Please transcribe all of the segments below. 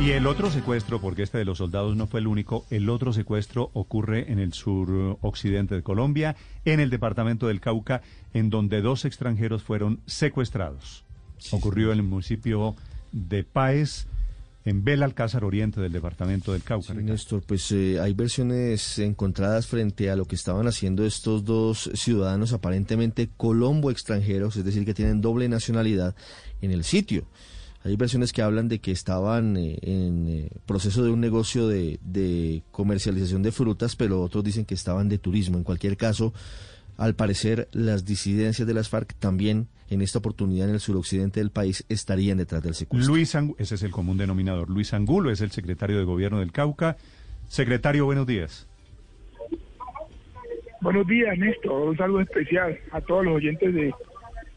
Y el otro secuestro, porque este de los soldados no fue el único, el otro secuestro ocurre en el sur occidente de Colombia, en el departamento del Cauca, en donde dos extranjeros fueron secuestrados. Ocurrió en el municipio de Páez, en Belalcázar Oriente del departamento del Cauca. Sí, Néstor, pues eh, hay versiones encontradas frente a lo que estaban haciendo estos dos ciudadanos aparentemente colombo extranjeros, es decir, que tienen doble nacionalidad en el sitio. Hay versiones que hablan de que estaban eh, en eh, proceso de un negocio de, de comercialización de frutas, pero otros dicen que estaban de turismo. En cualquier caso, al parecer, las disidencias de las FARC también en esta oportunidad en el suroccidente del país estarían detrás del secuestro. Luis Angulo, ese es el común denominador. Luis Angulo es el secretario de gobierno del Cauca. Secretario, buenos días. Buenos días, Néstor. Un saludo especial a todos los oyentes de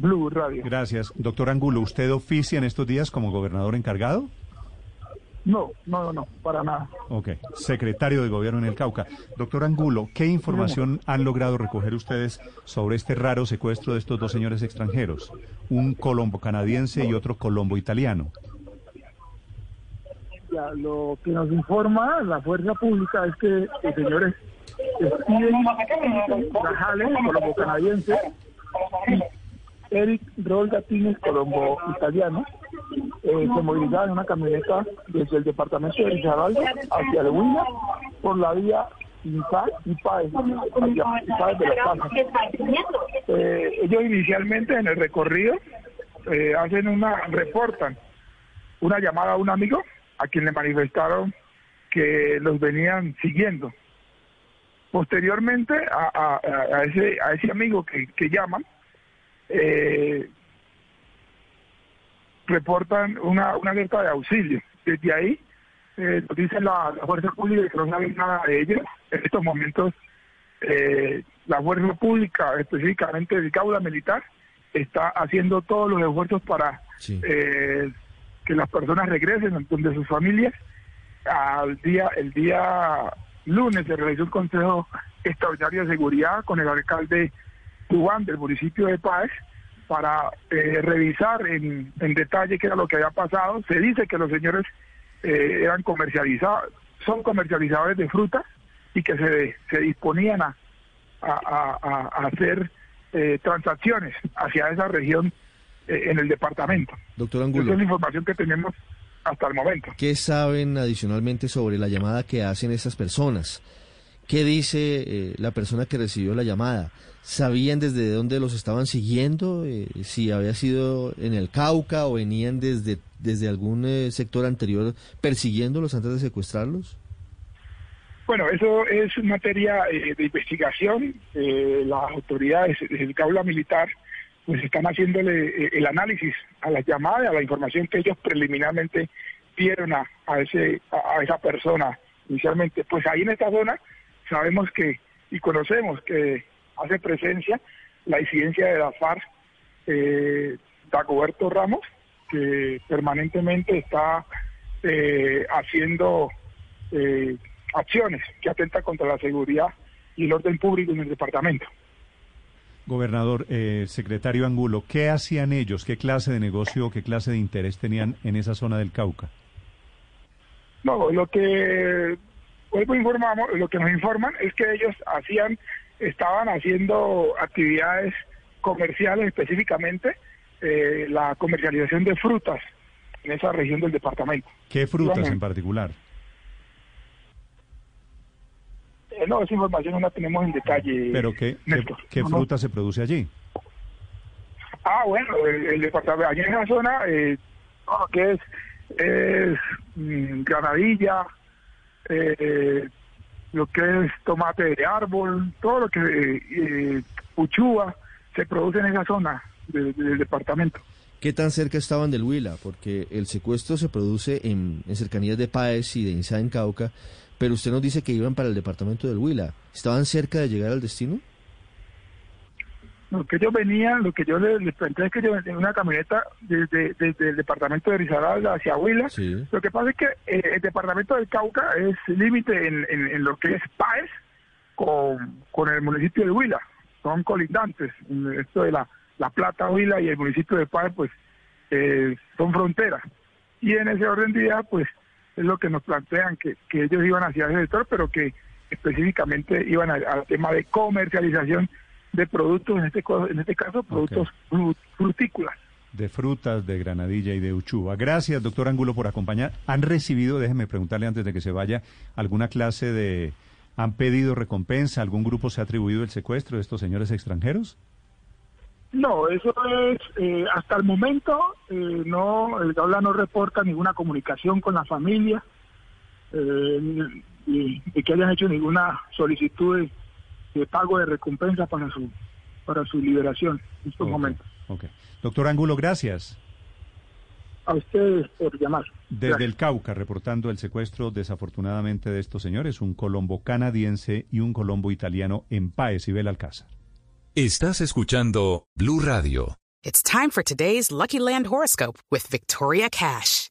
Blue Radio. Gracias. Doctor Angulo, ¿usted oficia en estos días como gobernador encargado? No, no, no, para nada. Ok. Secretario de Gobierno en el Cauca. Doctor Angulo, ¿qué información han logrado recoger ustedes sobre este raro secuestro de estos dos señores extranjeros? Un colombo canadiense y otro colombo italiano. Ya, lo que nos informa la fuerza pública es que los señores Steven colombo canadiense, y Eric Rol Gatines, colombo italiano, eh, se movilizaban en una camioneta desde el departamento de Risaralda hacia el Huila por la vía Páez, hacia Páez de la Casa. Eh, ellos inicialmente en el recorrido eh, hacen una, reportan una llamada a un amigo a quien le manifestaron que los venían siguiendo. Posteriormente a- a- a ese, a ese amigo que, que llaman, eh, reportan una, una alerta de auxilio. Desde ahí, eh, nos dice la, la fuerza pública que no saben nada de ellos. En estos momentos, eh, la fuerza pública, específicamente el Caula Militar, está haciendo todos los esfuerzos para Sí. eh, que las personas regresen donde sus familias. Al día, el día lunes se realizó un consejo extraordinario de seguridad con el alcalde Tubán del municipio de Páez para eh, revisar en, en detalle qué era lo que había pasado. Se dice que los señores eh, eran comercializados, son comercializadores de frutas y que se, se disponían a, a, a- hacer eh, transacciones hacia esa región eh, en el departamento. Doctor Esa Angulo. es la información que tenemos hasta el momento. ¿Qué saben adicionalmente sobre la llamada que hacen esas personas? ¿Qué dice eh, la persona que recibió la llamada? ¿Sabían desde dónde los estaban siguiendo? Eh, si había sido en el Cauca o venían desde, desde algún eh, sector anterior persiguiéndolos antes de secuestrarlos? Bueno, eso es materia eh, de investigación. Eh, las autoridades del Caula Militar pues están haciéndole eh, el análisis a las llamadas, a la información que ellos preliminarmente dieron a, a ese a, a esa persona inicialmente. Pues ahí en esta zona sabemos que y conocemos que hace presencia la incidencia de la FARC, eh, Dagoberto Ramos, que permanentemente está eh, haciendo eh, acciones que atentan contra la seguridad y el orden público en el departamento. Gobernador, eh, secretario Angulo, ¿qué hacían ellos? ¿Qué clase de negocio, qué clase de interés tenían en esa zona del Cauca? No, lo que vuelvo informamos, lo que nos informan es que ellos hacían, estaban haciendo actividades comerciales específicamente eh, la comercialización de frutas en esa región del departamento. ¿Qué frutas en particular? Eh, no, esa información no la tenemos en detalle. ¿Pero qué, qué, Néstor. qué No, no. fruta se produce allí? Ah, bueno, el, el departamento, allí en esa zona, eh, que es, es mm, granadilla, eh, lo que es tomate de árbol, todo lo que eh, eh, se produce en esa zona de- de- del departamento. ¿Qué tan cerca estaban del Huila? Porque el secuestro se produce en, cercanías de Páez y de Insa en Cauca, pero usted nos dice que iban para el departamento del Huila. ¿Estaban cerca de llegar al destino? Lo que yo venía, lo que yo les, les planteé es que yo en una camioneta desde, desde el departamento de Risaralda hacia Huila. Sí. Lo que pasa es que eh, el departamento del Cauca es límite en, en, en lo que es Páez con, con el municipio de Huila. Son colindantes. Esto de la, la Plata, Huila y el municipio de Páez, pues eh, son fronteras. Y en ese orden de idea, pues es lo que nos plantean, que, que ellos iban hacia ese sector, pero que específicamente iban al al tema de comercialización de productos, en este, en este caso productos fru- frutícolas. De frutas, de granadilla y de uchuva. Gracias, doctor Angulo, por acompañar. ¿Han recibido, déjeme preguntarle antes de que se vaya, alguna clase de... ¿Han pedido recompensa? ¿Algún grupo se ha atribuido el secuestro de estos señores extranjeros? No, eso es, eh, hasta el momento, eh, no, el Gaula no reporta ninguna comunicación con la familia, eh, ni, ni- ni que hayan hecho ninguna solicitud de, pago de recompensa para su, para su liberación en estos momentos. ok. Doctor Angulo, gracias. A ustedes por llamar. Desde Gracias. el Cauca, reportando el secuestro desafortunadamente de estos señores, un colombo canadiense y un colombo italiano en Páez y Belalcázar. Estás escuchando Blue Radio. It's time for today's Lucky Land horoscope with Victoria Cash.